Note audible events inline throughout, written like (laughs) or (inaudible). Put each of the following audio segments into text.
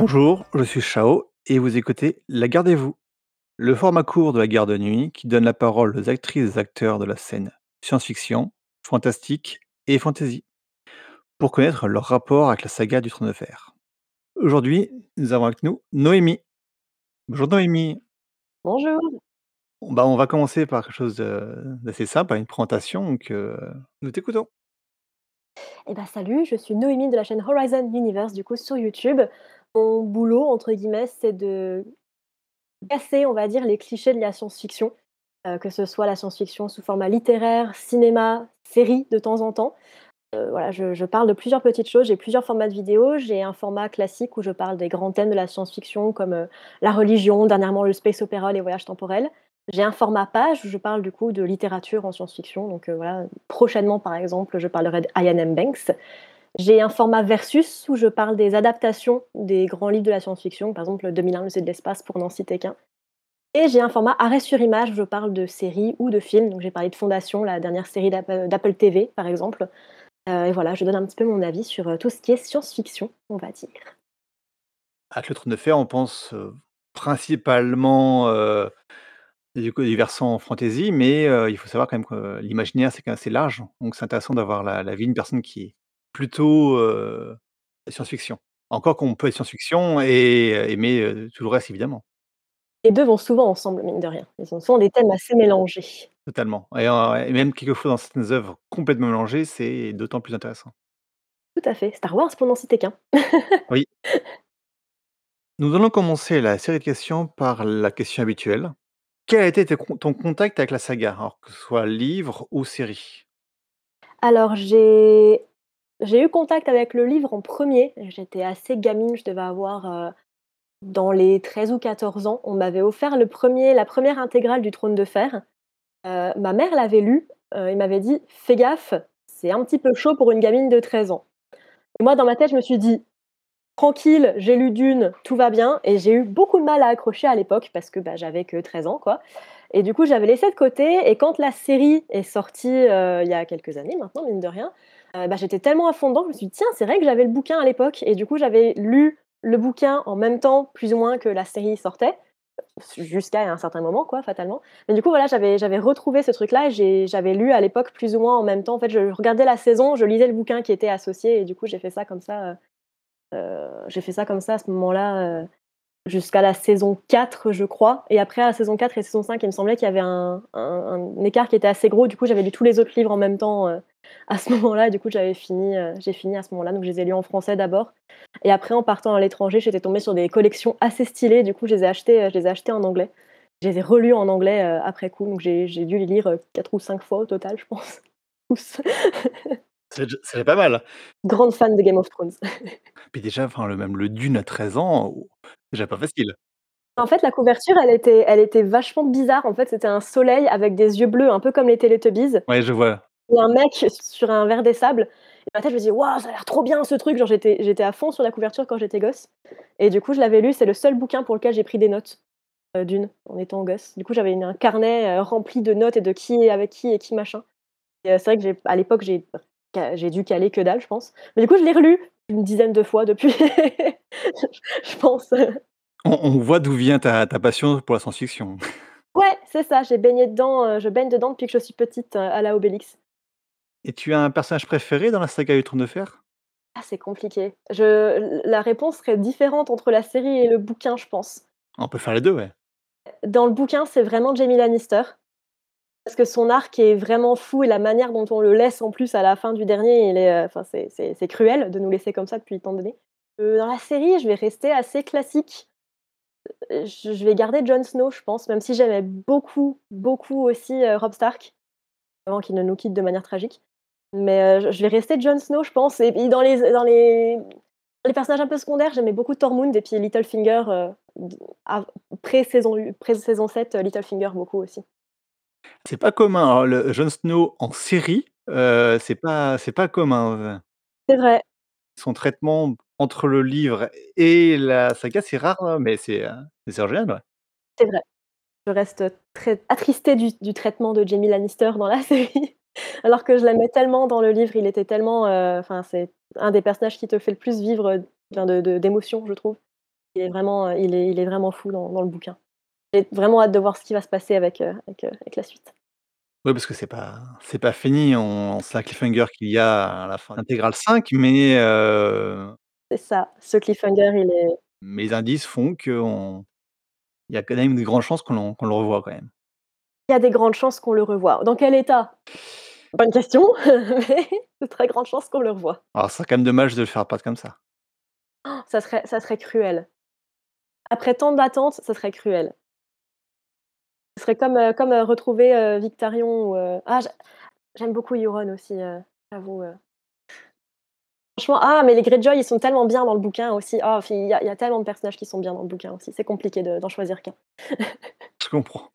Bonjour, je suis Chao et vous écoutez La Gardez-vous, le format court de la garde de nuit qui donne la parole aux actrices et acteurs de la scène science-fiction, fantastique et fantasy pour connaître leur rapport avec la saga du Trône de Fer. Aujourd'hui, nous avons avec nous Noémie. Bonjour Noémie. Bonjour. Bon, bah, on va commencer par quelque chose de- d'assez simple, par une présentation, donc euh, nous t'écoutons. Eh ben salut, je suis Noémie de la chaîne Horizon Universe du coup sur YouTube. Mon boulot entre guillemets, c'est de casser, on va dire, les clichés de la science-fiction, heu, que ce soit la science-fiction sous format littéraire, cinéma, série de temps en temps. Heu, voilà, je parle de plusieurs petites choses, j'ai plusieurs formats de vidéos. J'ai un format classique où je parle des grands thèmes de la science-fiction comme, heu, la religion, dernièrement le space opéra, les voyages temporels. J'ai un format page où je parle du coup de littérature en science-fiction, donc voilà, prochainement par exemple, je parlerai d'Ian M. Banks. J'ai un format versus où je parle des adaptations des grands livres de la science-fiction, par exemple 2001, l'Odyssée de l'espace pour n'en citer qu'un. Et j'ai un format arrêt sur image où je parle de séries ou de films, donc j'ai parlé de Fondation, la dernière série d'Apple TV par exemple. Heu et voilà, je donne un petit peu mon avis sur, heu, tout ce qui est science-fiction, on va dire. Avec le Trône de Fer, on pense euh, principalement euh, Du coup, des versants fantasy, mais il faut savoir quand même que l'imaginaire, c'est quand même assez large, donc c'est intéressant d'avoir la l'avis d'une personne qui plutôt, heu, science-fiction. Encore qu'on peut être science-fiction et heu, aimer, heu, tout le reste évidemment, Les 2 vont souvent ensemble, mine de rien. Ils ont souvent des thèmes assez mélangés. totalement et même quelquefois dans certaines œuvres complètement mélangées, c'est d'autant plus intéressant. Tout à fait. Star Wars pour n'en citer qu'un. (laughs) Oui, nous allons commencer la série de questions par la question habituelle. Quel a été tes con ton contact avec la saga? Alors que ce soit livre ou série? Alors j'ai j'ai eu contact avec le livre en premier. J'étais assez gamine, je devais avoir, heu, dans les 13 ou 14 ans. On m'avait offert le premier, la première intégrale du Trône de Fer. Heu, ma mère l'avait lu, heu, et m'avait dit: «Fais gaffe, c'est un petit peu chaud pour une gamine de 13 ans». Et moi dans ma tête, je me suis dit: Tranquille, j'ai lu Dune, tout va bien et j'ai eu beaucoup de mal à accrocher à l'époque parce que, bah, j'avais que 13 ans, quoi et du coup, j'avais laissé de côté et quand la série est sortie, il y a quelques années maintenant, mine de rien, heu, bah, j'étais tellement à fond dedans, je me suis dit: «Tiens, c'est vrai que j'avais le bouquin à l'époque» et du coup, j'avais lu le bouquin en même temps, plus ou moins, que la série sortait, jusqu'à un certain moment, quoi, fatalement. Mais du coup, voilà, j'avais retrouvé ce truc-là et j'avais lu à l'époque plus ou moins en même temps. En fait, je regardais la saison, je lisais le bouquin qui était associé et du coup, j'ai fait ça comme ça, Heu, j'ai fait ça comme ça à ce moment-là, jusqu'à la saison 4 je crois et après à la saison 4 et saison 5 il me semblait qu'il y avait un écart qui était assez gros. Du coup, j'avais lu tous les autres livres en même temps, heu, à ce moment-là du coup, j'avais fini, heu, j'ai fini à ce moment-là. Donc je les ai lus en français d'abord et après en partant à l'étranger, j'étais tombée sur des collections assez stylées. Du coup, je les ai achetées, heu, je les ai en anglais. Je les ai relus en anglais, après coup. Donc j'ai dû les lire, heu, 4 ou 5 fois au total, je pense. (laughs) C'est déjà c'est déjà pas mal. Grande fan de Game of Thrones. (laughs) Puis déjà, enfin, le même le Dune à 13 ans, ou déjà pas facile. En fait, la couverture, elle était elle était vachement bizarre. En fait, c'était un soleil avec des yeux bleus, un peu comme les Teletubbies Ouais, je vois. et un mec sur un verre des sables et ma tête, je me disais: «Waouh, ça a l'air trop bien ce truc!» genre j'étais j'étais à fond sur la couverture quand j'étais gosse et du coup, je l'avais lu. C'est le seul bouquin pour lequel j'ai pris des notes, heu, Dune, en étant gosse. Du coup, j'avais une un carnet, heu, rempli de notes et de qui est avec qui et qui machin et heu, c'est vrai que j'ai à l'époque, j'ai j'ai dû caler que dalle, je pense. Mais du coup, je l'ai relu une dizaine de fois depuis, (laughs) je pense. On on voit d'où vient ta ta passion pour la science-fiction. Ouais, c'est ça, j'ai baigné dedans, heu, je baigne dedans depuis que je suis petite, heu, à la Obélix. Et tu as un personnage préféré dans la saga du Trône de Fer? Ah, c'est compliqué. Je la réponse serait différente entre la série et le bouquin, je pense. On peut faire les 2, ouais. Dans le bouquin, c'est vraiment Jaime Lannister, parce que son arc est vraiment fou et la manière dont on le laisse en plus à la fin du dernier, enfin c'est cruel de nous laisser comme ça depuis tant d'années. Heu, dans la série, je vais rester assez classique. Heu, je vais garder Jon Snow, je pense, même si j'aimais beaucoup, beaucoup aussi, heu, Robb Stark, avant qu'il ne nous quitte de manière tragique. Mais, je vais rester Jon Snow, je pense et puis dans les personnages un peu secondaires, j'aimais beaucoup Tormund et puis Littlefinger, pré-saison pré-saison 7, heu, Littlefinger beaucoup aussi. C'est pas commun, alors le Jon Snow en série, heu, c'est pas c'est pas commun, heu, C'est vrai, son traitement entre le livre et la saga, c'est rare, hein, mais c'est, heu, c'est original, ouais. c'est vrai. Je reste, très attristée du du traitement de Jaime Lannister dans la (laughs) série, alors que je l'aimais tellement dans le livre, il était tellement, heu, enfin c'est un des personnages qui te fait le plus vivre, heu, enfin de de d'émotions, je trouve. Il est vraiment, heu, il est il est vraiment fou dans dans le bouquin. J'ai vraiment hâte de voir ce qui va se passer avec, heu, avec, heu, avec la suite. Oui, parce que c'est pas c'est pas fini, on c'est un cliffhanger qu'il y a à la fin d'intégrale 5 mais heu C'est ça, ce cliffhanger, il est mais les indices font qu'on il y a quand même de grandes chances qu'on le revoit quand même. Il y a des grandes chances qu'on le revoie. Dans quel état? Bonne question, (laughs) mais de très grandes chances qu'on le revoie. Alors, ce serait quand même dommage de le faire apparaître comme ça. Ça serait ça serait cruel. Après tant d'attente, ça serait cruel. Ce serait comme, heu, comme, heu, retrouver, heu, Victarion ou, heu ah j'a j'aime beaucoup Euron aussi, j'avoue, franchement ah mais les Greyjoy, ils sont tellement bien dans le bouquin aussi. Fi il y y a tellement de personnages qui sont bien dans le bouquin aussi, c'est compliqué de d'en choisir qu'un. Je comprends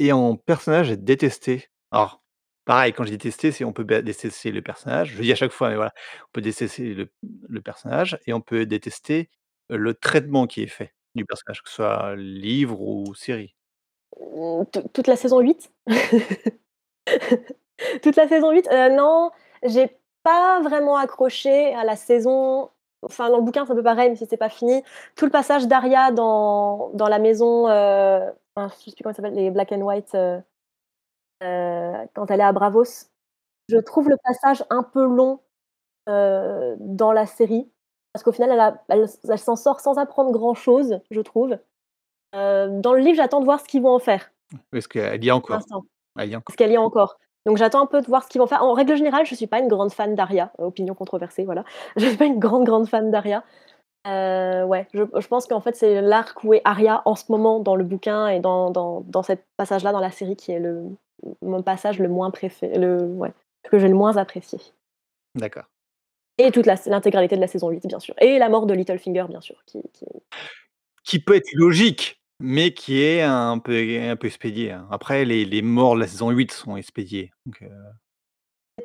et en personnage à détester, alors pareil quand je dis détester, c'est on peut détester le personnage, je dis à chaque fois, mais voilà, on peut détester le le personnage et on peut détester le traitement qui est fait du personnage, que ce soit livre ou série. Mmh, tou toute la saison 8? (laughs) Toute la saison 8? Heu, non, j'ai pas vraiment accroché à la saison enfin dans le bouquin, c'est un peu pareil, même si c'est pas fini. Tout le passage d'Arya dans dans la maison, mince, je sais plus comment ça s'appelle, les Black and White, heu, quand elle est à Braavos. Je trouve le passage un peu long, dans la série, parce qu'au final, elle s'en sort sans apprendre grand chose, je trouve. Dans le livre, j'attends de voir ce qu'ils vont en faire. Parce qu'elle y Pour encore, elle y est encore. parce qu'elle y est encore. Donc j'attends un peu de voir ce qu'ils vont faire. En règle générale, je suis pas une grande fan d'Arya, opinion controversée, voilà. (laughs) Je suis pas une grande, grande fan d'Arya. Heu, ouais, je je pense qu'en fait, c'est l'arc où est Arya en ce moment dans le bouquin et dans dans dans cet passage-là dans la série qui est le mon passage le moins préfé le ouais, que j'ai le moins apprécié. D'accord. Et toute l'intégralité de la saison 8 bien sûr et la mort de Littlefinger bien sûr qui qui Qui peut être logique, mais qui est un peu un peu expédié, hein. Après les les morts de la saison 8 sont expédiés, donc heu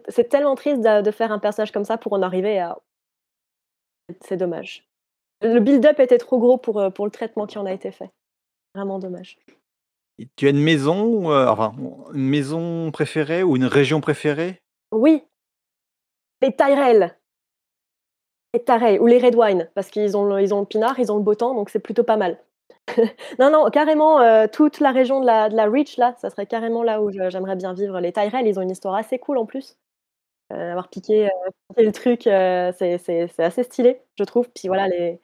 C'est tellement triste de de faire un personnage comme ça pour en arriver à c'est dommage. Le build-up était trop gros pour, heu, pour le traitement qui en a été fait. Vraiment dommage. Et tu as une maison enfin, une maison préférée ou une région préférée? Oui! Les Tyrell! Les Tyrell ou les Redwyne parce qu'ils ont le ils ont le pinard, ils ont le beau temps, donc c'est plutôt pas mal. (laughs) Non, non, carrément, heu, toute la région de la de la Reach là, ça serait carrément là où j'aimerais bien vivre. Les Tyrell, ils ont une histoire assez cool en plus. Heu, avoir piqué, heu, piqué le truc, c'est assez stylé, je trouve. Puis voilà les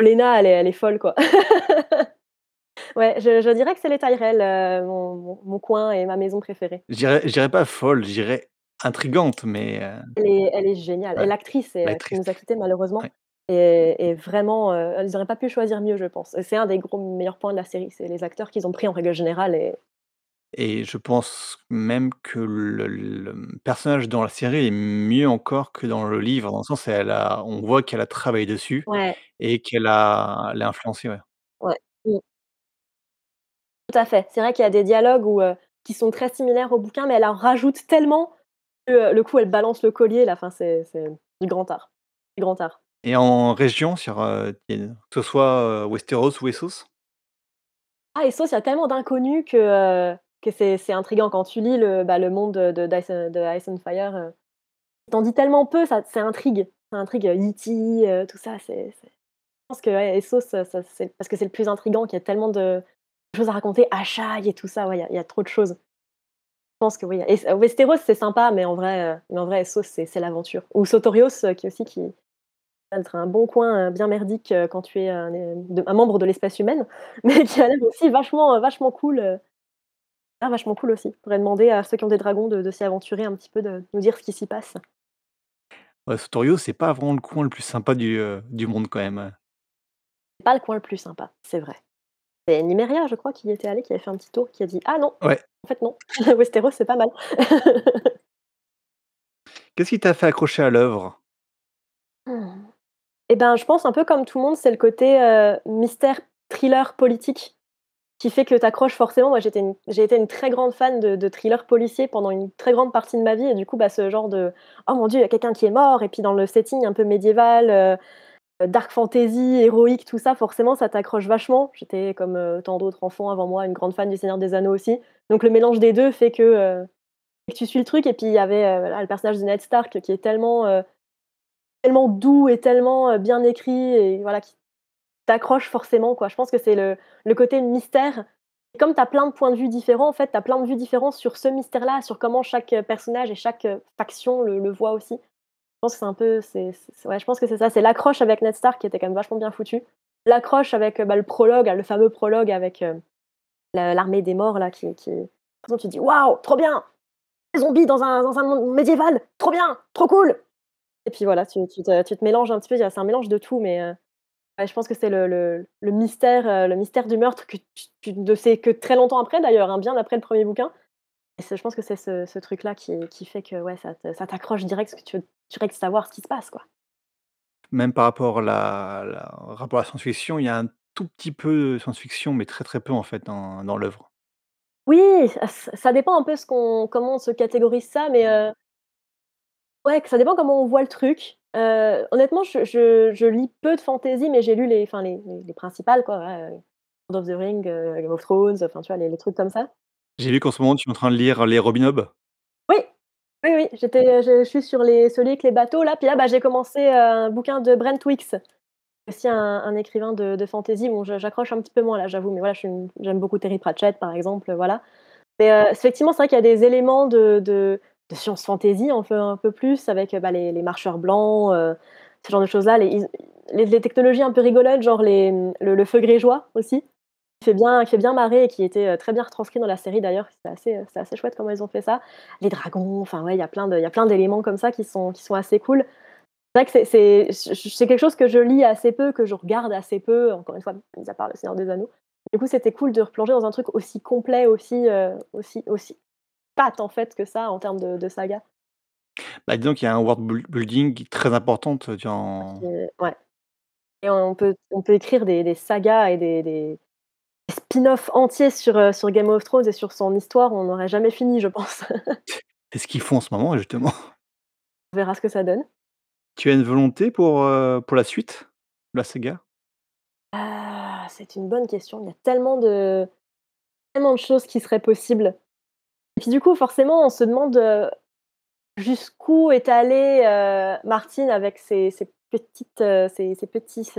Olenna, elle est elle est folle quoi. (laughs) Ouais, je je dirais que c'est les Tyrell, mon mon mon coin et ma maison préférée. Je dirais pas folle, je dirais intrigante, mais Elle est elle est géniale et ouais, l'actrice est, heu, qui l'actrice. nous a quittés malheureusement Ouais. Est vraiment, ils auraient pas pu choisir mieux je pense. C'est un des gros meilleurs points de la série, c'est les acteurs qu'ils ont pris en règle générale et Et je pense même que le le, personnage dans la série est mieux encore que dans le livre, dans le sens elle a on voit qu'elle a travaillé dessus Ouais. et qu'elle a elle a influencé, ouais. Ouais. Mmh. Tout à fait. C'est vrai qu'il y a des dialogues où, heu, qui sont très similaires au bouquin, mais elle en rajoute tellement que, heu, le coup elle balance le collier là, enfin c'est c'est du grand art, du grand art. Et en région sur, heu, que ce soit, Westeros ou Essos? Ah Essos, il y a tellement d'inconnus que, que c'est c'est intriguant quand tu lis le, bah, le monde de de Ice and Fire, heu, tu en dis tellement peu, ça ça intrigue, ça intrigue, heu, heu, tout ça, c'est je pense que ouais, Essos, ça c'est parce que c'est le plus intriguant, qu'il y a tellement de choses à raconter, Asshai et tout ça, ouais, il y a trop de choses. Je pense que oui, Es Westeros, c'est sympa, mais en vrai, mais en vrai Essos, c'est c'est l'aventure. Ou Sotorios, qui aussi qui un bon coin, heu, bien merdique, heu, quand tu es un de un membre de l'espèce humaine, (laughs) mais qui a l'air aussi vachement, vachement cool, ah vachement cool aussi. Faudrait demander à ceux qui ont des dragons de de s'y aventurer un petit peu, de nous dire ce qui s'y passe. Ouais, Sotorios, c'est pas vraiment le coin le plus sympa du, monde quand même, heu Pas le coin le plus sympa, c'est vrai. C'est Nymeria, je crois, qui y était allée, qui avait fait un petit tour, qui a dit: «Ah non, Ouais. en fait non, (laughs) Westeros, c'est pas mal». (laughs) Qu'est-ce qui t'a fait accrocher à l'œuvre? Mmh. Et ben, je pense un peu comme tout le monde, c'est le côté, heu, mystère, thriller politique qui fait que tu accroches forcément. Moi, une j'ai été une très grande fan de de thrillers policiers pendant une très grande partie de ma vie et du coup, bah, ce genre de: «Oh mon Dieu, il y a quelqu'un qui est mort» et puis dans le setting un peu médiéval, heu, dark fantasy, héroïque, tout ça, forcément, ça t'accroche vachement. J'étais comme, heu, tant d'autres enfants avant moi, une grande fan du Seigneur des Anneaux aussi. Donc le mélange des 2 fait que, tu suis le truc et puis il y avait, le personnage de Ned Stark qui est tellement, tellement doux et tellement, heu, bien écrit et voilà qui t'accroches forcément, quoi. Je pense que c'est le le côté mystère. Comme tu as plein de points de vue différents, en fait, tu as plein de vues différents sur ce mystère-là, sur comment chaque, heu, personnage et chaque, heu, faction le voit aussi. Je pense que c'est un peu c'est ouais, je pense que c'est ça, c'est l'accroche avec Ned Stark qui était quand même vachement bien foutue. L'accroche avec, bah, le prologue, le fameux prologue avec, l'armée des morts là qui qui toute façon tu dis: «Waouh, trop bien! Des zombies dans un dans un monde médiéval, trop bien, trop cool!» Et puis voilà, tu tu te tu te mélanges un petit peu, c'est un mélange de tout, mais ouais, je pense que c'est le le le mystère, heu, le mystère du meurtre que tu ne sais que très longtemps après d'ailleurs, hein, bien après le 1er bouquin et je pense que c'est ce ce truc-là qui qui fait que, ouais, ça t'accroche direct parce que tu veux direct savoir ce qui se passe, quoi. Même par rapport la la rapport à la science-fiction, il y a un tout petit peu de science-fiction, mais très, très peu en fait dans dans l'œuvre. Oui, ça dépend un peu ce qu'on comment on se catégorise ça, mais heu ouais, que ça dépend comment on voit le truc. Heu, honnêtement, je je je lis peu de fantasy, mais j'ai lu les enfin les les les principales quoi, Lord of the Rings, heu, Game of Thrones, enfin tu vois les les trucs comme ça. J'ai vu qu'en ce moment tu es en train de lire les Robin Hood. Oui! Oui, oui, j'étais je je suis sur les celui avec les bateaux là, puis là, bah, j'ai commencé, un bouquin de Brent Weeks, aussi un un écrivain de de fantasy. Bon, je j'accroche un petit peu moins là, j'avoue, mais voilà, je suis une j'aime beaucoup Terry Pratchett par exemple, voilà. Mais effectivement, c'est vrai qu'il y a des éléments de de science fantasy un peu un peu plus avec, bah, les les marcheurs blancs, heu, ce genre de choses là, les technologies un peu rigolotes, genre les, le feu grégeois aussi, qui fait bien qui fait bien marrer et qui était, heu, très bien retranscrit dans la série d'ailleurs, c'était assez, c'était assez chouette comment ils ont fait ça. Les dragons, enfin ouais, il y a plein d'éléments comme ça qui sont qui sont assez cool. C'est vrai que c'est c'est c'est quelque chose que je lis assez peu, que je regarde assez peu, encore une fois, mis à part Le Seigneur des Anneaux. Du coup, c'était cool de replonger dans un truc aussi complet, aussi, aussi aussi en fait que ça en termes de de saga. Bah, disons qu'il y a un world bul building très importante dans c'est ouais et on peut on peut écrire des des sagas et des des des spin-off entiers sur, heu, sur Game of Thrones et sur son histoire, on n'aurait jamais fini, je pense. (laughs) C'est ce qu'ils font en ce moment justement. On verra ce que ça donne. Tu as une volonté pour, heu, pour la suite de la saga? Ah, c'est une bonne question. Il y a tellement de tellement de choses qui seraient possibles puis du coup, forcément, on se demande, heu, jusqu'où est allé, heu, Martin avec ses ses petites, heu, ses ses petits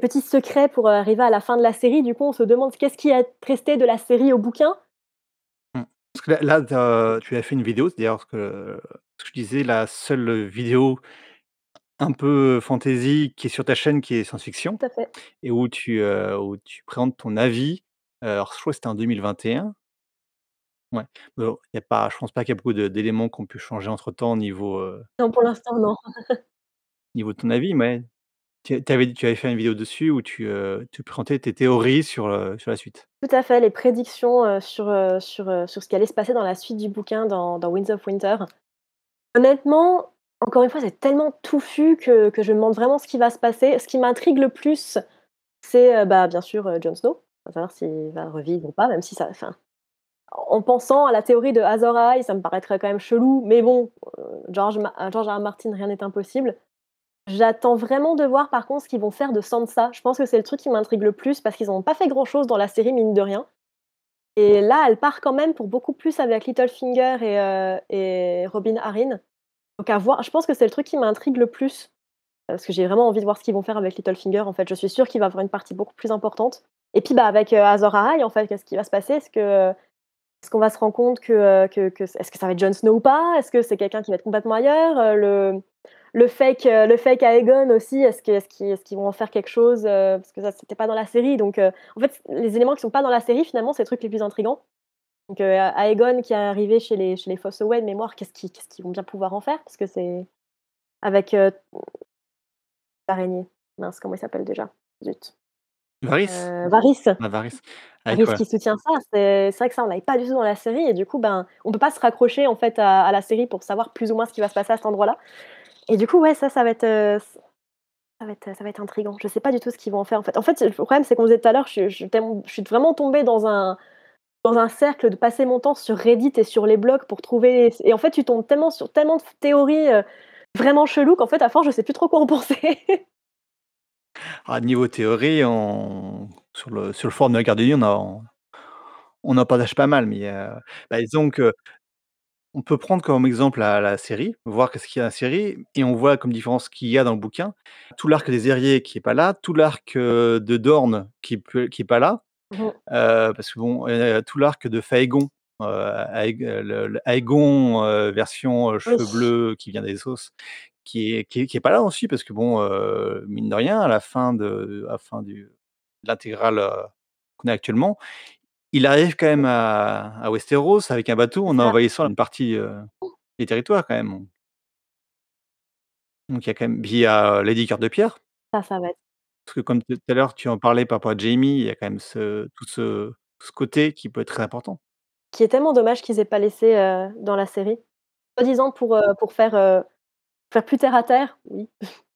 petits secrets pour arriver à la fin de la série. Du coup, on se demande qu'est-ce qui est resté de la série au bouquin? Mmh. Parce que là là, tu as fait une vidéo, c'est d'ailleurs ce que ce que je disais, la seule vidéo un peu fantasy qui est sur ta chaîne qui est science-fiction et où tu, où tu présentes ton avis. Alors je crois que c'était en 2021. Ouais, bon, il y a pas je pense pas qu'il y a beaucoup de d'éléments qui ont pu changer entre temps au niveau, heu Non, pour l'instant, non. (laughs) niveau de ton avis, mais tu tu avais tu avais fait une vidéo dessus où tu, heu, tu présentais tes théories sur, heu, sur la suite. Tout à fait, les prédictions, heu, sur, heu, sur, heu, sur ce qui allait se passer dans la suite du bouquin dans dans Winds of Winter. Honnêtement, encore une fois, c'est tellement touffu que que je me demande vraiment ce qui va se passer. Ce qui m'intrigue le plus, c'est, heu, bah, bien sûr, heu, Jon Snow, à savoir s'il va revivre ou pas, même si ça enfin, en pensant à la théorie de Azor Ahai, ça me paraîtrait quand même chelou, mais bon, heu, George Ma George. Martin, rien n'est impossible. J'attends vraiment de voir par contre ce qu'ils vont faire de Sansa. Je pense que c'est le truc qui m'intrigue le plus parce qu'ils ont pas fait grand chose dans la série, mine de rien et là, elle part quand même pour beaucoup plus avec Littlefinger et heu et Robin Arryn. Donc à voir, je pense que c'est le truc qui m'intrigue le plus, parce que j'ai vraiment envie de voir ce qu'ils vont faire avec Littlefinger, en fait. Je suis sûre qu'il va avoir une partie beaucoup plus importante et puis, bah, avec, heu, Azor Ahai, en fait, qu'est-ce qui va se passer? Est-ce que est-ce qu'on va se rendre compte que, que est-ce que ça va être Jon Snow ou pas? Est-ce que c'est quelqu'un qui va être complètement ailleurs? Heu, le le fake, heu, le fake Aegon aussi, est-ce qu'ils vont en faire quelque chose? Parce que ça, c'était pas dans la série, donc en fait, les éléments qui sont pas dans la série, finalement, c'est les trucs les plus intrigants. Donc heu, Aegon qui est arrivé chez les chez les de mémoire, qu'est-ce qu'ils vont bien pouvoir en faire? Parce que c'est avec, l'araignée, mince, comment il s'appelle déjà? Zut. Varys? Varys. Ah Varys, avec Varys ouais. qui soutient ça, c'est vrai que ça, on l'avait pas du tout dans la série et du coup, ben, on peut pas se raccrocher, en fait, à à la série pour savoir plus ou moins ce qui va se passer à cet endroit-là et du coup, ouais, ça, ça va être, heu, ç ça va être ça va être intriguant. Je sais pas du tout ce qu'ils vont en faire, en fait. En fait, le problème, c'est qu'on disait tout à l'heure, je je je suis vraiment tombée dans un dans un cercle de passer mon temps sur Reddit et sur les blogs pour trouver et en fait, tu tombes tellement sur tellement de théories, heu, vraiment cheloues qu'en fait, à force, je sais plus trop quoi en penser. Ah, niveau théorie, on sur le sur le forum de la Nuits, on en on en partage pas mal, mais heu, bah, disons que On peut prendre comme exemple la la série, voir qu'est-ce qu'il y a dans la série et on voit comme différence qu'il y a dans le bouquin. Tout l'arc des Eriés qui est pas là, tout l'arc, heu, de Dorne qui peut qui est pas là, Mmh mh. heu, parce que bon, heu, tout l'arc de Faegon, heu, Aeg le le Aegon, heu, version, heu, Oui. cheveux bleus qui vient d'Essos, qui est qui est qui est pas là aussi parce que bon, heu, mine de rien à la fin de à la fin du l'intégrale, qu'on a actuellement, il arrive quand même à à Westeros avec un bateau en ça. envahissant une partie, des territoires quand même. Donc il y a quand même puis il y a Lady Cœur de Pierre. Ça, ça va être Parce que comme tout à l'heure tu en parlais par rapport à Jaime, il y a quand même ce tout ce ce côté qui peut être très important. Qui est tellement dommage qu'ils aient pas laissé, heu, dans la série. Soi-disant pour, heu, pour faire, faire plus terre à terre, oui. (laughs)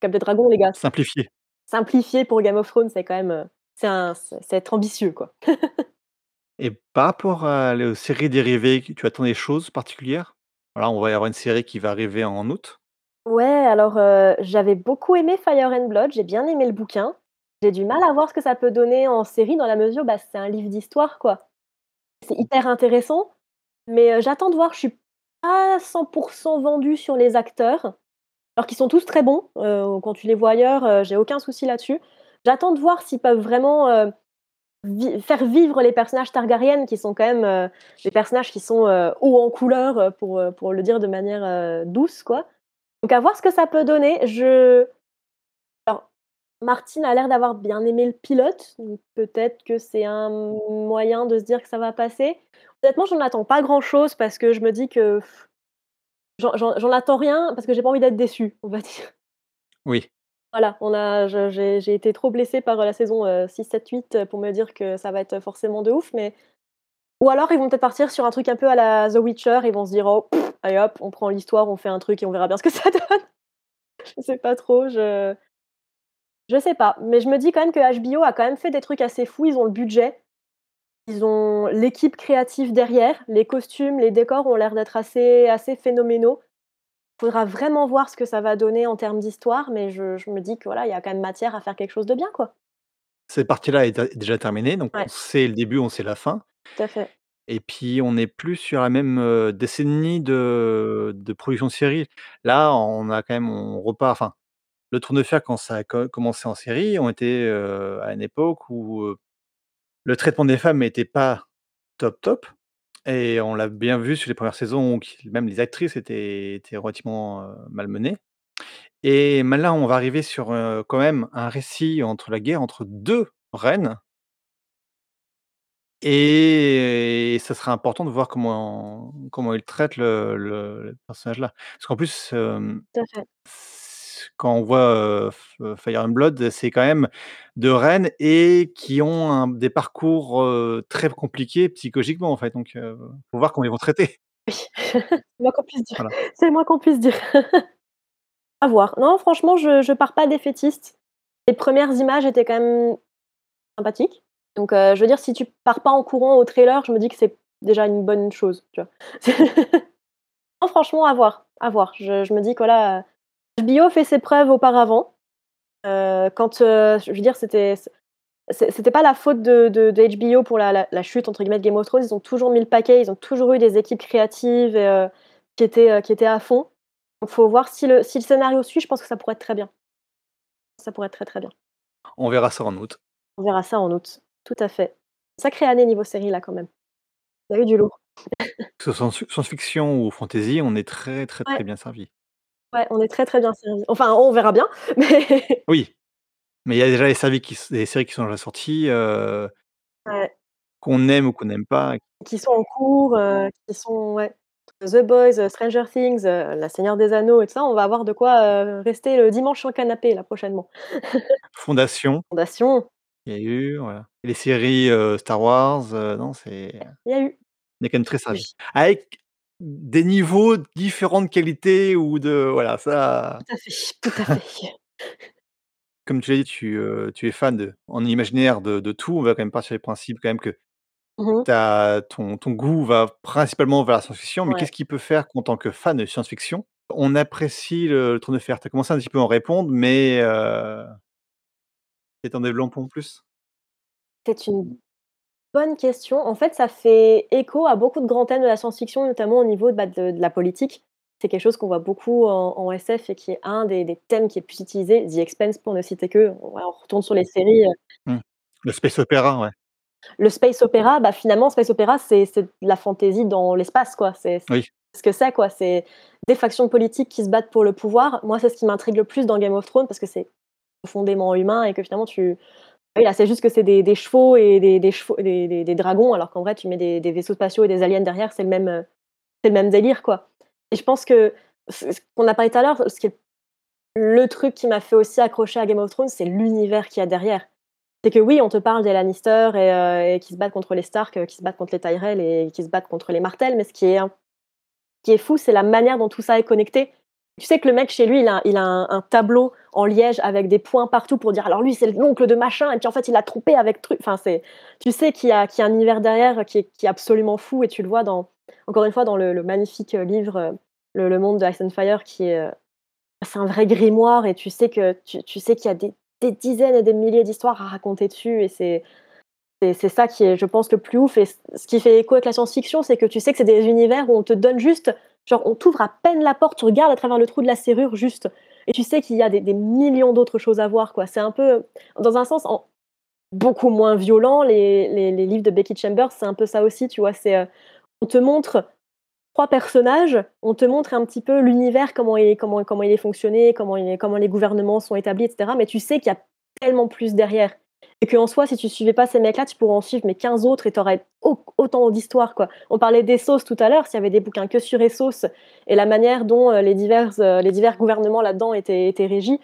Comme des dragons les gars. Simplifié. Simplifier pour Game of Thrones, c'est quand même, heu, c'est être ambitieux, quoi. (laughs) Et par rapport à aux séries dérivées, tu attends des choses particulières? Voilà, on va y avoir une série qui va arriver en août. Ouais, alors, heu, j'avais beaucoup aimé Fire and Blood, j'ai bien aimé le bouquin. J'ai du mal à voir ce que ça peut donner en série dans la mesure, bah, c'est un livre d'histoire, quoi. C'est hyper intéressant, mais, heu, j'attends de voir. Je suis pas 100 % vendue sur les acteurs, alors qu'ils sont tous très bons, heu, quand tu les vois ailleurs, heu, j'ai aucun souci là-dessus. J'attends de voir s'ils peuvent vraiment, vi faire vivre les personnages Targaryen qui sont quand même, des personnages qui sont, hauts en couleur, pour, pour le dire de manière, douce, quoi. Donc à voir ce que ça peut donner. Je alors Martin a l'air d'avoir bien aimé le pilote, peut-être que c'est un moyen de se dire que ça va passer. Honnêtement, j'en attends pas grand-chose parce que je me dis que j'en attends rien parce que j'ai pas envie d'être déçue, on va (laughs) dire. Oui. Voilà, on a je j'ai été trop blessée par, heu, la saison, heu, 6-7-8 pour me dire que ça va être forcément de ouf, mais ou alors ils vont peut-être partir sur un truc un peu à la The Witcher, ils vont se dire: «Oh, allez hop, on prend l'histoire, on fait un truc et on verra bien ce que ça (laughs) donne». Je sais pas trop, je je sais pas, mais je me dis quand même que HBO a quand même fait des trucs assez fous, ils ont le budget, ils ont l'équipe créative derrière, les costumes, les décors ont l'air d'être assez assez phénoménaux. Faudra vraiment voir ce que ça va donner en termes d'histoire, mais je je me dis que, voilà, il y a quand même matière à faire quelque chose de bien, quoi. Cette partie-là est dé déjà terminée, donc on Ouais. sait le début, on sait la fin. Tout à fait. Et puis on est plus sur la même, heu, décennie de de production de séries. Là, on a quand même on repart enfin, Le Trône de Fer quand ça a co commencé en série, on était, heu, à une époque où, heu, le traitement des femmes était pas top, top et on l'a bien vu sur les 1res saisons où même les actrices étaient étaient relativement, malmenées et mais là, on va arriver sur, quand même un récit entre la guerre entre 2 reines et ça sera important de voir comment comment ils traitent le le le personnage là. Parce qu'en plus. Quand on voit, Fire and Blood, c'est quand même 2 reines et qui ont un des parcours, très compliqués psychologiquement, en fait, donc heu, faut voir comment ils vont traiter. Oui, (laughs) c'est le moins qu'on puisse dire Voilà. c'est le moins qu'on puisse dire. (laughs) À voir. Non, franchement, je je pars pas défaitiste. Les 1res images étaient quand même sympathiques, donc je veux dire, si tu pars pas en courant au trailer, je me dis que c'est déjà une bonne chose, tu vois? (laughs) Non, franchement, à voir, à voir. Je je me dis que, voilà, HBO fait ses preuves auparavant, heu, quand, heu, je veux dire, c'était c'était pas la faute de de de HBO pour la la la «chute» entre guillemets de Game of Thrones, ils ont toujours mis le paquet, ils ont toujours eu des équipes créatives et heu, qui étaient, qui étaient à fond. Donc faut voir si le si le scénario suit, je pense que ça pourrait être très bien. Ça pourrait être très, très bien. On verra ça en août. On verra ça en août, tout à fait. Sacrée année niveau série là, quand même. Il y a eu du lourd. Que ce soit en science science-fiction ou fantasy, on est très, très, très Ouais. bien servis. Ouais, on est très, très bien servis. Enfin, on verra bien, (laughs) mais Oui, mais il y a déjà les servis qui s les séries qui sont déjà sorties, heu Ouais. qu'on aime ou qu'on n'aime pas. Qui sont en cours, heu, qui sont ouais, The Boys, heu, Stranger Things, heu, La Seigneur des Anneaux et tout ça, on va avoir de quoi, heu, rester le dimanche sur le canapé là, prochainement. (laughs) Fondation. Fondation. Il y a eu, voilà. Les séries, heu, Star Wars, heu, non, c'est, Il y a eu. on est quand même très servis. Oui. Avec des niveaux différents de qualité ou de voilà, ça Tout à fait, tout à fait. (laughs) Comme tu l'as dit, tu, tu es fan de en imaginaire de de tout. On va quand même partir du principe quand même que Mmh ton ton goût va principalement vers la science-fiction, mais Ouais. qu'est-ce qui peut faire qu'en tant que fan de science-fiction, on apprécie le Le de Fer? Tu as commencé un petit peu à en répondre, mais heu peut-être en développant plus? C'est une bonne question. En fait, ça fait écho à beaucoup de grands thèmes de la science-fiction, notamment au niveau, bah, de de la politique. C'est quelque chose qu'on voit beaucoup en en SF et qui est un des des thèmes qui est plus utilisé. The Expanse pour ne citer. Voilà, on retourne sur les séries, heu Mmh. Le space opéra, ouais. Le space opéra, bah, finalement, space opéra, c'est c'est de la fantaisie dans l'espace, quoi. C'est Oui. ce que c'est, quoi. C'est des factions politiques qui se battent pour le pouvoir. Moi, c'est ce qui m'intrigue le plus dans Game of Thrones parce que c'est profondément humain et que finalement tu oui, là, c'est juste que c'est des chevaux et des chevaux des dragons, alors qu'en vrai, tu mets des vaisseaux spatiaux et des aliens derrière, c'est le même, heu, c'est le même délire, quoi. Et je pense que ce qu'on a parlé tout à l'heure, le truc qui m'a fait aussi accrocher à Game of Thrones, c'est l'univers qu'il y a derrière. C'est que oui, on te parle des Lannister et et qui se battent contre les Stark, heu, qui se battent contre les Tyrell et qui se battent contre les Martell, mais ce qui est qui est fou, c'est la manière dont tout ça est connecté. Tu sais que le mec chez lui, il a un tableau en liège avec des points partout pour dire: «Alors lui, c'est l'oncle de machin et puis en fait, il a trompé avec truc» enfin, c'est tu sais qu'il y a y a un univers derrière qui est absolument fou et tu le vois dans encore une fois, dans le magnifique, heu, livre, heu, Le monde de Ice and Fire qui est, heu, c'est un vrai grimoire et tu sais que tu tu sais qu'il y a des dizaines et des milliers d'histoires à raconter dessus et c'est c'est ça qui est, je pense, le plus ouf. Et ce qui fait écho avec la science-fiction, c'est que tu sais que c'est des univers où on te donne juste genre, on t'ouvre à peine la porte, tu regardes à travers le trou de la serrure juste et tu sais qu'il y a des millions d'autres choses à voir, quoi. C'est un peu, dans un sens, en beaucoup moins violent, les livres de Becky Chambers, c'est un peu ça aussi, tu vois? C'est, heu, on te montre 3 personnages, on te montre un petit peu l'univers, comment il comment comment il est fonctionné, comment est comment les gouvernements sont établis et cetera, mais tu sais qu'il y a tellement plus derrière et qu'en soi, si tu suivais pas ces mecs-là, tu pourrais en suivre mais 15 autres et tu aurais au autant d'histoires. On parlait d'Essos tout à l'heure, s'il y avait des bouquins que sur Essos et la manière dont, heu, les heu, les divers gouvernements là-dedans étaient étaient régis,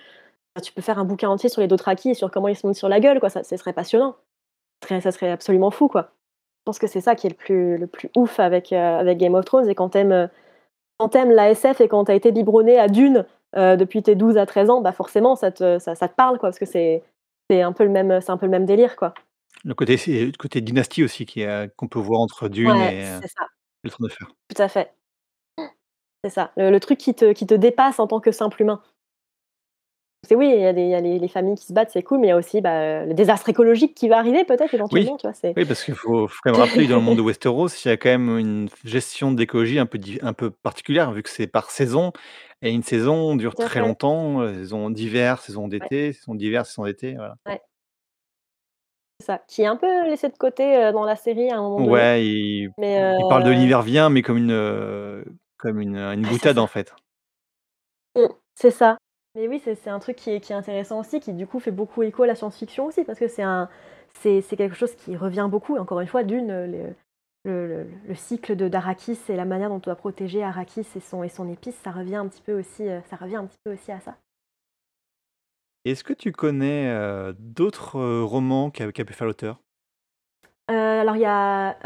bah, tu peux faire un bouquin entier sur les Dothraki et sur comment ils se montent sur la gueule, quoi. Ça serait passionnant. Ça serait absolument fou, quoi. Je pense que c'est ça qui est le plus le plus ouf avec, heu, avec Game of Thrones et quand tu aimes, heu, quand tu aimes la SF et quand tu as été biberonné à Dune, depuis tes 12 à 13 ans, bah, forcément ça te ça te parle, quoi, parce que c'est c'est un peu le même, c'est un peu le même délire, quoi. Le côté c'est le côté dynastie aussi qui est, heu, qu'on peut voir entre Dune Ouais, et c'est ça. Le Trône de Fer. Tout à fait. C'est ça, le le truc qui te qui te dépasse en tant que simple humain. C'est oui, il y a des il y a les les familles qui se battent, c'est cool, mais il y a aussi, bah, le désastre écologique qui va arriver peut-être Oui, éventuellement, tu vois? Oui, parce qu'il faut faut quand même rappeler que dans le monde de Westeros, il y a quand même une gestion d'écologie un peu di un peu particulière vu que c'est par saison et une saison dure très longtemps, heu, saison d'hiver, saison Ouais. d'été, saison d'hiver, saison d'été, voilà. Ouais. C'est ça, qui est un peu laissé de côté, heu, dans la série à un moment donné, Ouais, il mais il parle de l'hiver vient, mais comme une, comme une, une Ouais, boutade, en fait. Mmh, c'est ça. Mais oui, c'est un truc qui est qui est intéressant aussi, qui du coup fait beaucoup écho à la science-fiction aussi, parce que c'est quelque chose qui revient beaucoup et encore une fois, Dune, le le le le cycle de d'Arrakis et la manière dont on doit protéger Arrakis et son et son épice, ça revient un petit peu aussi, heu, ça revient un petit peu aussi à ça. Est-ce que tu connais, heu, d'autres, heu, romans qu'a pu faire l'auteur? Alors il y a,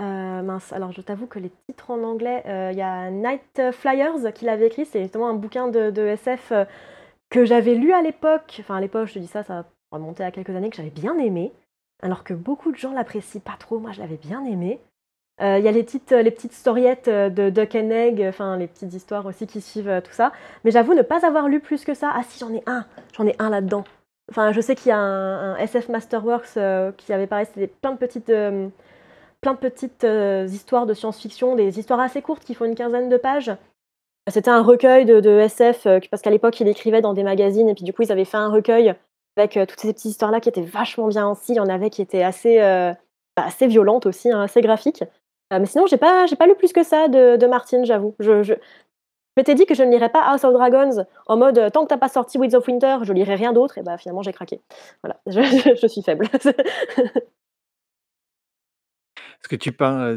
mince, alors je t'avoue que les titres en anglais, il y a Night Flyers qu'il avait écrit, c'est justement un bouquin de de SF, que j'avais lu à l'époque, enfin à l'époque, je te dis ça, ça va remonter à quelques années, que j'avais bien aimé, alors que beaucoup de gens l'apprécient pas trop, moi je l'avais bien aimé. Heu, il y a les petites, les petites storiettes, heu, de Duck and Egg, enfin les petites histoires aussi qui suivent, heu, tout ça, mais j'avoue ne pas avoir lu plus que ça. Ah si, j'en ai un, j'en ai un là-dedans. Enfin, je sais qu'il y a un SF Masterworks, qui avait pareil, c'était plein de petites, plein de petites, histoires de science-fiction, des histoires assez courtes qui font une quinzaine de pages. C'était un recueil de SF, heu, parce qu'à l'époque, il écrivait dans des magazines et puis du coup, ils avaient fait un recueil avec, heu, toutes ces petites histoires-là qui étaient vachement bien aussi. Il y en avait qui étaient assez, heu, bah, assez violentes aussi, hein, assez graphiques. Mais sinon, j'ai pas j'ai pas lu plus que ça de de Martin, j'avoue. Je m'étais dit que je ne lirais pas House of Dragons en mode, tant que tu as pas sorti Winds of Winter, je lirai rien d'autre et bah, finalement, j'ai craqué. Voilà, (laughs) je suis faible. (laughs) Parce que tu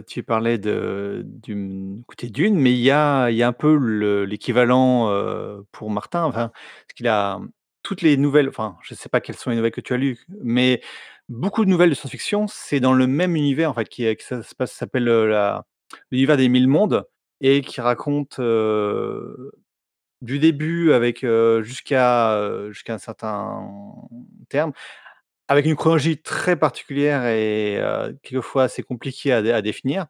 tu parlais du, côté Dune, mais il y a un peu le l'équivalent, heu, pour Martin, enfin, parce qu'il a toutes les nouvelles enfin, je sais pas quelles sont les nouvelles que tu as lues, mais beaucoup de nouvelles de science-fiction, c'est dans le même univers, en fait, qui s'appelle, la l'univers des Mille Mondes et qui raconte, du début avec, jusqu'à, jusqu'à un certain terme, avec une chronologie très particulière et quelquefois assez compliquée à dé à définir.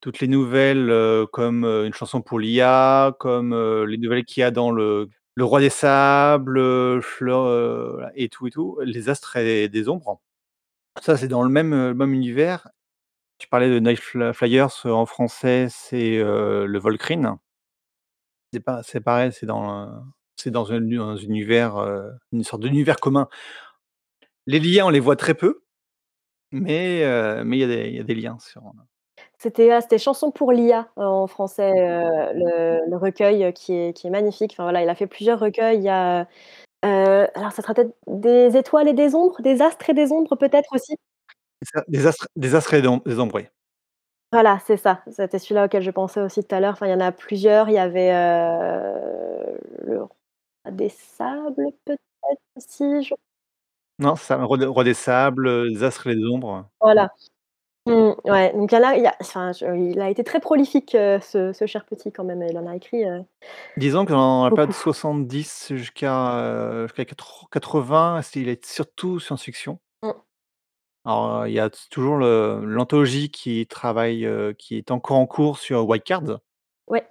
Toutes les nouvelles, comme, Une chanson pour Lia, comme, les nouvelles qu'il y a dans le Le Roi des Sables, et tout et tout, Les Astres et des Ombres. Ça, c'est dans le même, univers Tu parlais de Night Fly Flyers, en français, c'est, le Volcrine. C'est pareil, c'est dans, dans un un univers, une sorte d'univers commun. Les liens, on les voit très peu, mais il y a des il y a des liens sur, C'était, ah, c'était «Chanson pour Lia» en français, heu, le le recueil qui est qui est magnifique. Enfin, voilà, il a fait plusieurs recueils. Il y a, alors ça sera peut-être «Des étoiles et des ombres», «Des astres et des ombres» peut-être aussi? Ça, «Des astres des astres et des om des ombres», oui. Voilà, c'est ça. C'était celui-là auquel je pensais aussi tout à l'heure. Enfin, il y en a plusieurs. Il y avait, le Roi des sables peut-être aussi, je Non, c'est ça, le Roi de Roi des sables, heu, Les astres et les ombres. Voilà. Mmh, ouais, donc il y en a il y a enfin, je il a été très prolifique, heu, ce ce cher petit quand même. Il en a écrit, heu Disons que dans la période beaucoup. 70 jusqu'à, heu, jusqu'à quatre 80, c'est il est surtout science-fiction. Mmh. Alors, il y a t toujours le l'anthologie qui travaille, heu, qui est encore en cours sur Wildcard. Ouais.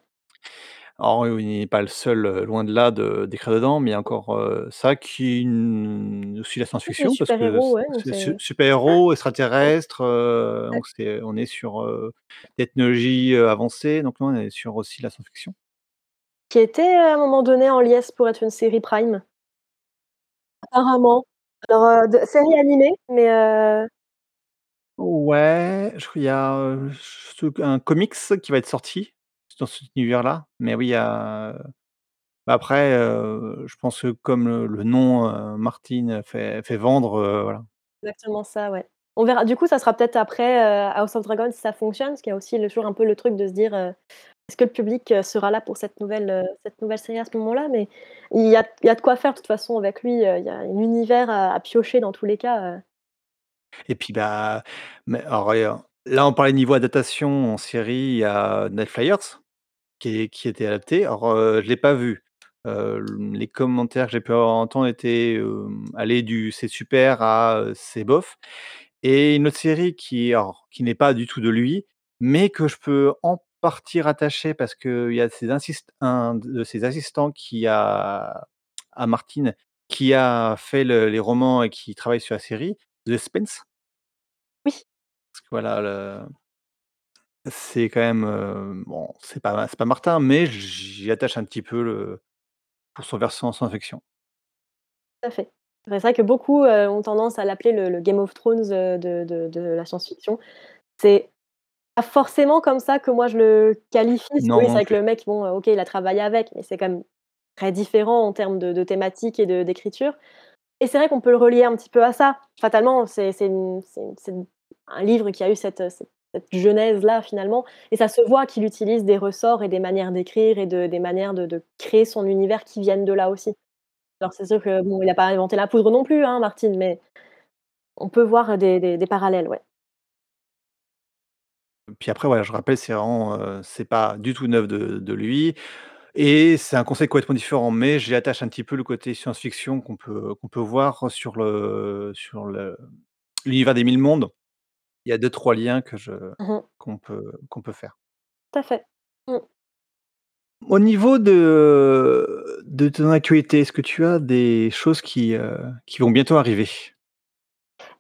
Alors, il n'est pas le seul, heu, loin de là, de d'écrire dedans, mais il y a encore, heu, ça qui est une aussi la des science-fiction parce que super-héros, c ouais, donc c'est su c'est super-héros, ouais. extraterrestres, heu, Ouais. donc c'est on est sur, heu, technologie, heu, avancée, donc nous, on est sur aussi la science-fiction. Qui était, à un moment donné, en liesse pour être une série Prime. Apparemment. Alors, heu, de série animée, mais heu Ouais, je crois il y a, heu, un comics qui va être sorti dans cet univers-là, mais oui, il y a bah, après, heu, je pense que comme le le nom, heu, Martin fait fait vendre, heu, voilà. Exactement ça, ouais. On verra. Du coup, ça sera peut-être après, heu, House of Dragon si ça fonctionne, parce qu'il y a aussi le toujours un peu le truc de se dire, heu: «Est-ce que le public, heu, sera là pour cette nouvelle, heu, cette nouvelle série à ce moment-là?» mais il y a il y a de quoi faire de toute façon avec lui, heu, il y a un univers à à piocher dans tous les cas, heu Et puis, bah, mais alors heu, là, on parlait niveau adaptation en série, il y a Night Flyers qui est qui été adapté. Alors, heu, je l'ai pas vu. Heu, les commentaires que j'ai pu entendre étaient, hem, allaient du «c'est super» à, heu, «c'est bof» et une autre série qui alors qui n'est pas du tout de lui, mais que je peux en partie rattacher parce qu'il y a ses insist un de ses assistants qui a à Martin, qui a fait le les romans et qui travaille sur la série, The Spence. Oui. Parce que voilà le c'est quand même, heu, bon, c'est pas c'est pas Martin, mais j'y attache un petit peu le pour son versant science-fiction. Tout à fait. C'est vrai que beaucoup, heu, ont tendance à l'appeler le le Game of Thrones, heu, de de de la science-fiction. C'est pas forcément comme ça que moi je le qualifie. Parce que Non, oui, c'est non vrai que plus. le mec, bon, heu, OK, il a travaillé avec, mais c'est quand même très différent en termes de de thématiques et de d'écriture et c'est vrai qu'on peut le relier un petit peu à ça. Fatalement, c'est c'est une c'est une c'est une un livre qui a eu cette, heu, cette cette genèse-là finalement et ça se voit qu'il utilise des ressorts et des manières d'écrire et de des manières de créer son univers qui viennent de là aussi. Alors c'est sûr que bon, il a pas inventé la poudre non plus, hein, Martin, mais on peut voir des parallèles, ouais. Puis après, voilà, je rappelle, c'est vraiment, heu, c'est pas du tout œuvre de lui et c'est un concept complètement différent, mais j'y attache un petit peu le côté science-fiction qu'on peut peut voir sur le sur l'univers des Mille Mondes. Il y a 2-3 liens que je Mmh mh. qu'on peut qu'on peut faire. Tout à fait. Mmh. Au niveau de de ton actualité, est-ce que tu as des choses qui, heu, qui vont bientôt arriver?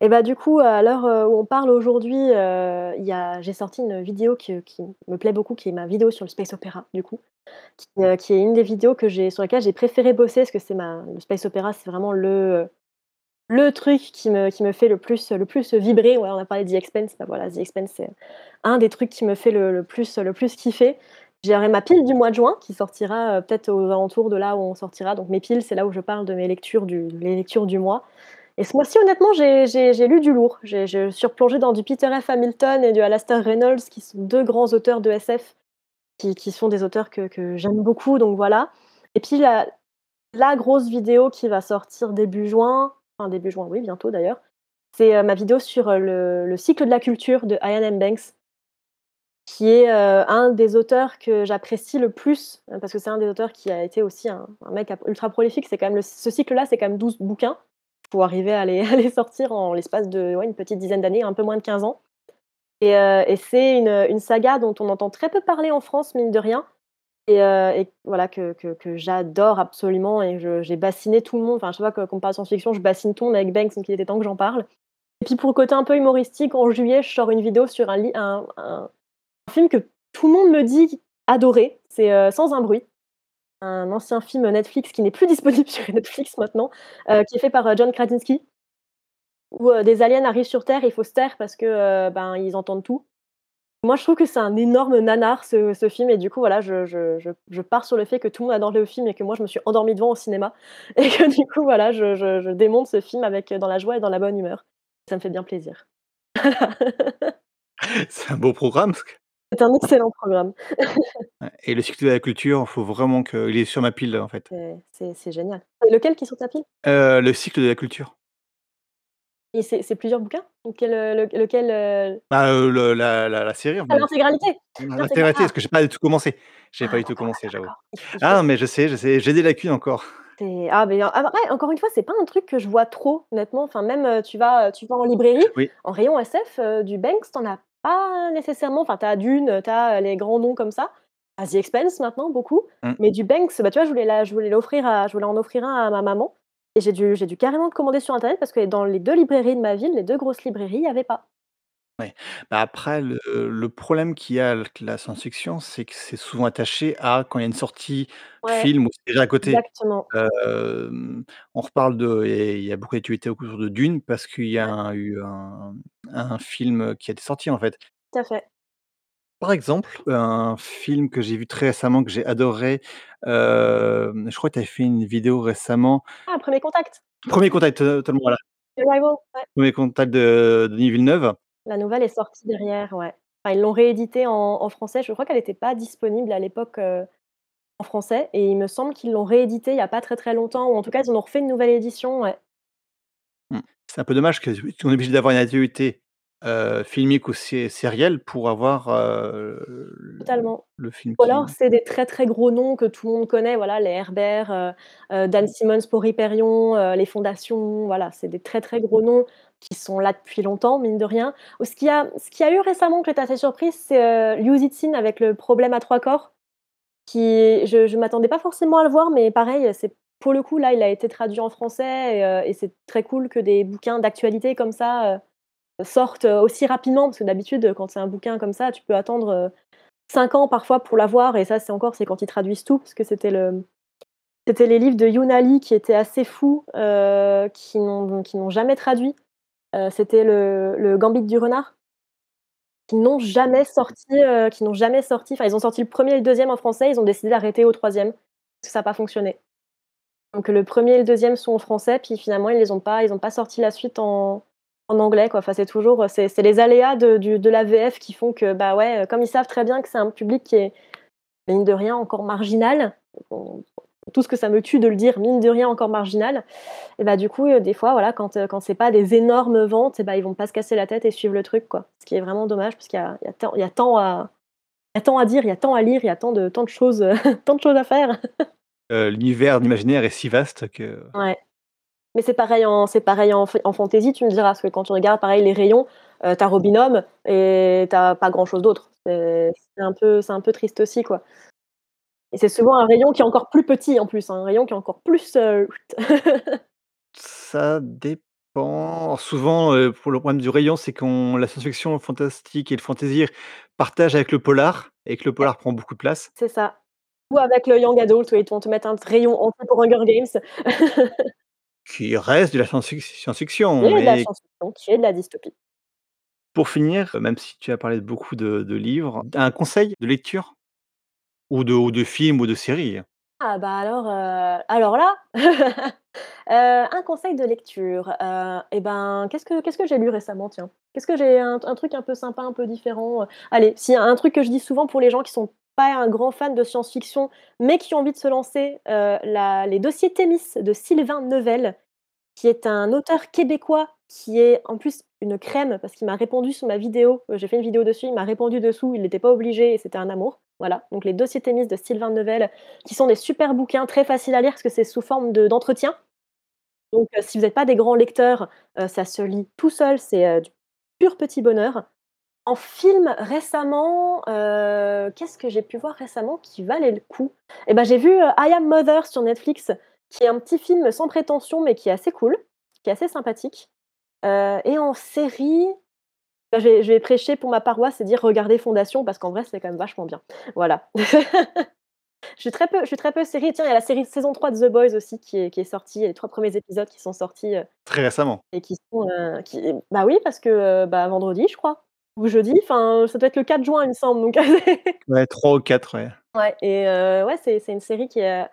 Et bah, du coup, à l'heure, heu, où on parle aujourd'hui, heu, il y a j'ai sorti une vidéo que qui me plaît beaucoup, qui est ma vidéo sur le space opéra, du coup, qui, heu, qui est une des vidéos que j'ai sur lesquelles j'ai préféré bosser parce que c'est ma le space opéra, c'est vraiment le, le truc qui me qui me fait le plus le plus vibrer. Ouais, on a parlé de The Expanse, bah, voilà, The Expanse, c'est un des trucs qui me fait le le plus le plus kiffer. J'aurai ma pile du mois de juin qui sortira, heu, peut-être aux alentours de là où on sortira, donc mes piles, c'est là où je parle de mes lectures du les lectures du mois et ce mois-ci, honnêtement, j'ai lu du lourd. J'ai replongée dans du Peter F. Hamilton et du Alastair Reynolds qui sont 2 grands auteurs de SF qui qui sont des auteurs que que j'aime beaucoup, donc voilà et puis la la grosse vidéo qui va sortir début juin, début juin, oui, bientôt d'ailleurs, c'est, heu, ma vidéo sur, heu, le le cycle de la culture de Iain M. Banks qui est, heu, un des auteurs que j'apprécie le plus, parce que c'est un des auteurs qui a été aussi un mec ultra prolifique. C'est quand même le ce cycle-là, c'est quand même 12 bouquins pour arriver (laughs) à les sortir en l'espace de, une petite dizaine d'années, un peu moins de 15 ans et c'est une, une saga dont on entend très peu parler en France, mine de rien et heu et voilà, que que j'adore absolument et je j'ai bassiné tout le monde. Enfin, chaque fois que qu'on parle science-fiction, je bassine tout le monde avec Banks, donc il était temps que j'en parle Et puis pour le côté un peu humoristique, en juillet, je sors une vidéo sur un film que tout le monde me dit adorer, c'est, heu, Sans un bruit. Un ancien film Netflix qui n'est plus (laughs) disponible sur Netflix maintenant, heu, qui est fait par, John Krasinski où, des aliens arrivent sur Terre et il faut se taire parce que, ben, ils entendent tout. Moi, je trouve que c'est un énorme nanar ce ce film et du coup, voilà, je je je je pars sur le fait que tout le monde adore le film et que moi, je me suis endormie devant au cinéma (laughs) et que du coup, voilà, je démonte ce film avec, dans la joie et dans la bonne humeur. Ça me fait bien plaisir. (laughs) C'est un beau programme C'est un excellent programme. (laughs) Et le cycle de la culture, faut vraiment qu'il est sur ma pile, en fait. C'est génial. Et lequel qui est sur ta pile? Heu, le cycle de la culture. Et c'est c'est plusieurs bouquins? Ou quel, heu, le lequel, heu Bah, le la la la série, en Ah fait. l'intégralité? L'intégra L'intégralité ah! parce que j'ai pas du tout commencé. J'ai Ah pas du tout commencé, j'avoue. d'accord. Il f il faut Ah mais je sais, je sais, j'ai des lacunes encore. C'est ah beh, ah bah, encore une fois, c'est pas un truc que je vois trop honnêtement. Enfin même, heu, tu vas, tu vas en librairie, Oui. en rayon SF, du Banks, tu en as pas nécessairement. Enfin, tu as Dune, heu, tu as, heu, les grands noms comme ça. As The Expanse maintenant, beaucoup. Mmh. Mais du Banks, bah, tu vois, je voulais la je voulais l'offrir à je voulais en offrir un à ma maman et j'ai dû j'ai dû carrément commander sur internet parce que dans les 2 librairies de ma ville, les 2 grosses librairies, il y avait pas. Ouais. Bah, après le le problème qu'il y a avec la science-fiction, c'est que c'est souvent attaché à quand il y a une sortie Ouais, film ou série à côté. exactement. Hem, on reparle de et il y a beaucoup d'actualités autour de Dune parce qu'il y a Ouais. un eu un un film, qui était sorti, en fait. Tout à fait. Par exemple, un film que j'ai vu très récemment, que j'ai adoré, je crois que tu avais fait une vidéo récemment. Ah, 1er contact? 1er contact, totalement, voilà. Arrival, ouais. 1er contact de Denis Villeneuve. La nouvelle est sortie derrière, ouais. Enfin, ils l'ont rééditée en en français. Je crois qu'elle était pas disponible à l'époque, heu, en français et il me semble qu'ils l'ont rééditée il y a pas très, très longtemps ou en tout cas, ils en ont refait une nouvelle édition, ouais. Mmh. C'est un peu dommage que qu'on est obligé d'avoir une actualité, heu, filmique ou sé sérielle pour avoir, le Totalement. le film Ou alors qui c'est des très, très gros noms que tout le monde connaît, voilà, les Herbert, heu heu, Dan Simmons pour Hyperion, les Fondations, voilà, c'est des très, très gros noms qui sont là depuis longtemps, mine de rien. Ou ce qu'il y a ce qu'il y a eu récemment que j'étais assez surprise, c'est, Liu Cixin avec Le Problème à trois corps, qui je je m'attendais pas forcément à le voir, mais pareil, c'est pour le coup, là, il a été traduit en français et c'est très cool que des bouquins d'actualité comme ça, sortent, heu, aussi rapidement. Parce que d'habitude, quand c'est un bouquin comme ça, tu peux attendre, heu, 5 ans parfois pour l'avoir et ça, c'est encore c'est quand ils traduisent tout, parce que c'était le c'était les livres de Lee qui étaient assez fous, heu, qui n'ont n'ont jamais traduit. C'était le le Gambit du renard qui n'ont jamais sorti, qui n'ont jamais sorti. Enfin, ils ont sorti le 1er et le 2e en français, ils ont décidé d'arrêter au 3e parce que ça a pas fonctionné. Donc le 1er et le 2e sont en français, puis finalement, ils les ont pas ils ont pas sorti la suite en en anglais, quoi. Enfin, c'est toujours, heu, c'est c'est les aléas de du de la VF qui font que, bah, ouais, comme ils savent très bien que c'est un public qui est, mine de rien, encore marginal, tout ce que ça me tue de le dire, mine de rien, encore marginal et bah, du coup, heu, des fois, voilà, quand, quand c'est pas des énormes ventes et bah, ils vont pas se casser la tête et suivre le truc, quoi. Ce qui est vraiment dommage parce qu'il y a il y a tant il y a tant à il y a tant à dire, il y a tant à lire, il y a tant de tant de choses, (laughs) tant de choses à faire. L'univers d'imaginaire est si vaste que Ouais. Mais c'est pareil en c'est pareil en fantasy, tu me diras, parce que quand tu regardes, pareil, les rayons, heu, tu as Robin Hood et tu as pas grand chose d'autre. C'est c'est un peu c'est un peu triste aussi, quoi. Et c'est souvent un rayon qui est encore plus petit, en plus, un rayon qui est encore plus, heu (laughs) Ça dépend. Souvent, heu, pour le problème du rayon, c'est qu'on la science-fiction fantastique et le fantasy partagent avec le polar et que le polar prend beaucoup de place. C'est ça. Ou avec le young adult, où ils vont te mettre un rayon entier pour Hunger Games. (laughs) Qui reste de la science-fiction, est de la mais science-fiction, qui est de la dystopie. Pour finir, même si tu as parlé de beaucoup de de livres, un conseil de lecture? Ou de ou de film ou de série? Ah bah, alors, heu, alors là, heu, (laughs) un conseil de lecture, heu et ben, qu'est-ce que qu'est-ce que j'ai lu récemment, tiens? Qu'est-ce que j'ai un un truc un peu sympa, un peu différent? Allez, si, un truc que je dis souvent pour les gens qui sont pas un grand fan de science-fiction, mais qui ont envie de se lancer, la Les Dossiers Thémis de Sylvain Neuvel, qui est un auteur québécois qui est, en plus, une crème parce qu'il m'a répondu sous ma vidéo. Heu, j'ai fait une vidéo dessus, il m'a répondu dessous, il était pas obligé et c'était un amour. Voilà, donc Les Dossiers Thémis de Sylvain Neuvel, qui sont des super bouquins très faciles à lire parce que c'est sous forme de d'entretien. Donc heu, si vous êtes pas des grands lecteurs, ça se lit tout seul, c'est, du pur petit bonheur. En film, récemment, heu, qu'est-ce que j'ai pu voir récemment qui valait le coup? Et bah, j'ai vu, heu, I Am Mother sur Netflix, qui est un petit film sans prétention, mais qui est assez cool, qui est assez sympathique. Heu et en série, bah, je vais je vais prêcher pour ma paroisse et dire: «Regardez Fondation» parce qu'en vrai, c'est quand même vachement bien. Voilà. (laughs) Je suis très peu je suis très peu série. Tiens, il y a la série saison 3 de The Boys aussi qui est qui est sortie. Il y a les 3 premiers épisodes qui sont sortis, Très récemment. et qui sont, qui bah, oui, parce que, bah, vendredi, je crois ou jeudi, enfin, ça doit être le 4 juin, il me semble, donc (laughs) Ouais, 3 ou 4, ouais. Ouais et heu, ouais, c'est c'est une série qui est,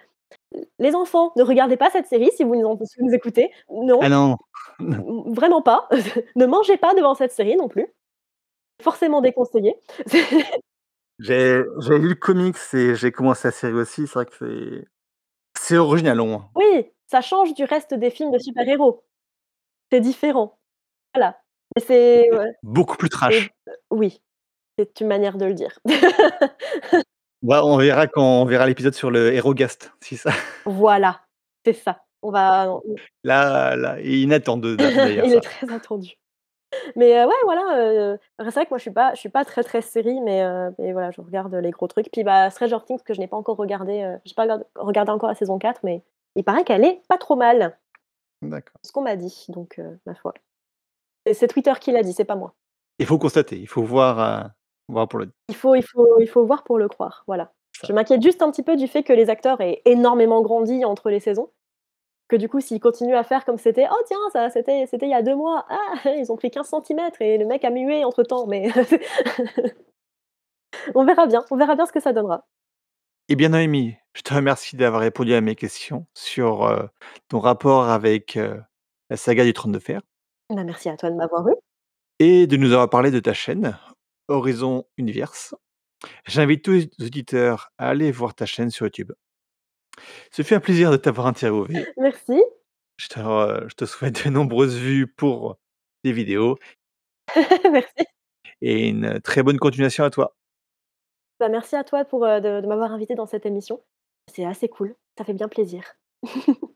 les enfants, ne regardez pas cette série si vous nous si nous écoutez. Non, Ah non! (laughs) vraiment pas. (laughs) Ne mangez pas devant cette série non plus. Forcément déconseillé. J'ai j'ai lu le comics et j'ai commencé la série aussi. C'est vrai que c'est c'est original au moins. Oui, ça change du reste des films de super-héros. C'est différent. Voilà c'est ouais beaucoup plus trash. oui, c'est une manière de le dire. (laughs) Bah, on verra quand on verra l'épisode sur le HeroGast, si ça (laughs) Voilà, c'est ça. On va là là (laughs) d'ailleurs Il est très attendu. Mais heu, ouais, voilà, heu, c'est vrai que moi je suis pas je suis pas très, très série mais mais voilà, je regarde les gros trucs. Puis, bah, Stranger Things que je n'ai pas encore regardé, heu, j'ai pas regardé encore la saison 4 mais il paraît qu'elle est pas trop mal. D'accord. Ce qu'on m'a dit donc ma foi. C'est Twitter qui l'a dit, c'est pas moi. Il faut constater, il faut voir, voir pour le Il faut il faut il faut voir pour le croire, voilà. Ça. Je m'inquiète juste un petit peu du fait que les acteurs aient énormément grandi entre les saisons. Que du coup, s'ils continuent à faire comme c'était: «Oh tiens, ça c'était c'était il y a 2 mois. Ah, (laughs) ils ont pris 15 centimètres et le mec a mué entre temps» mais (laughs) on verra bien, on verra bien ce que ça donnera. Eh bien Noémie, je te remercie d'avoir répondu à mes questions sur, heu, ton rapport avec, heu, la saga du Trône de Fer Bah, merci à toi de m'avoir eue. et de nous avoir parlé de ta chaîne, Horizon Universe. J'invite tous les auditeurs à aller voir ta chaîne sur YouTube. Ce fut un plaisir de t'avoir interviewé. Merci. Je te je te souhaite de nombreuses vues pour tes vidéos (laughs) Merci. et une très bonne continuation à toi. Bah, merci à toi pour, heu, de de m'avoir invitée dans cette émission. C'est assez cool, ça fait bien plaisir. (laughs)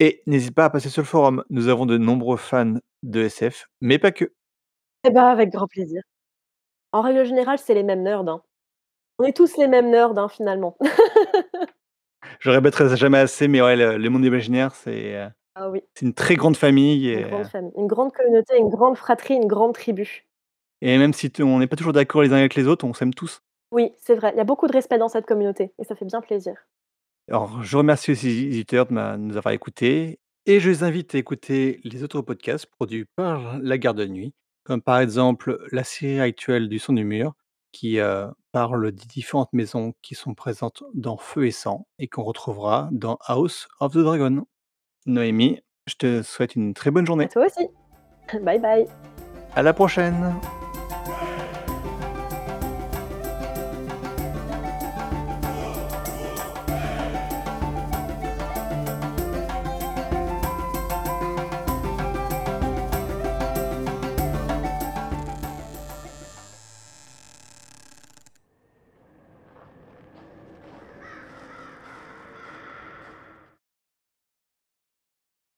Et n'hésite pas à passer sur le forum, nous avons de nombreux fans de SF, mais pas que. Et bah, avec grand plaisir. En règle générale, c'est les mêmes nerds, hein. On est tous les mêmes nerds, hein, finalement. (laughs) Je répéterai jamais assez, mais ouais, le le monde imaginaire, c'est, heu, Ah oui. c'est une très grande famille Une et grande heu famille, une grande communauté, une grande fratrie, une grande tribu. et même si t on n'est pas toujours d'accord les uns avec les autres, on s'aime tous. Oui, c'est vrai, il y a beaucoup de respect dans cette communauté et ça fait bien plaisir. Alors, je remercie aussi les éditeurs de m'a nous avoir écoutés et je les invite à écouter les autres podcasts produits par La Garde de Nuit, comme par exemple la série actuelle du Son du Mur qui, heu, parle des différentes maisons qui sont présentes dans Feu et Sang et qu'on retrouvera dans House of the Dragon. Noémie, je te souhaite une très bonne À journée. toi aussi. Bye bye. À la prochaine.